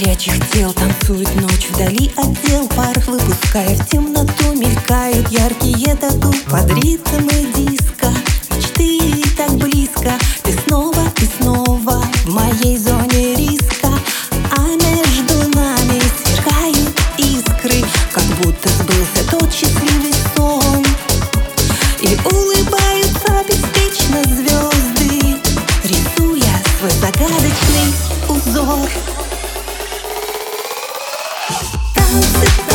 горячих тел Танцует ночь вдали от дел. Пар выпуская в темноту Мелькают яркие тату. Под ритм и диска Мечты так близко. Ты снова и снова в моей зоне I'll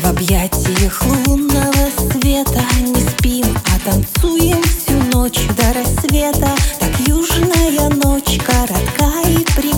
В объятиях лунного света Не спим, а танцуем всю ночь до рассвета. Так южная ночь коротка и при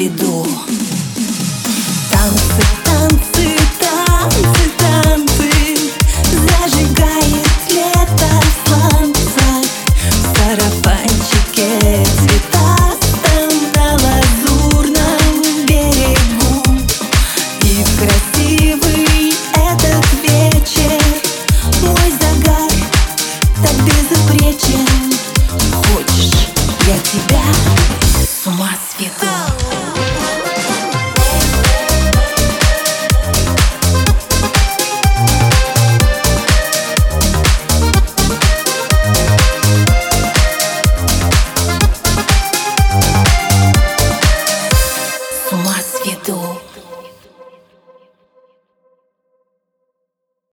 виду.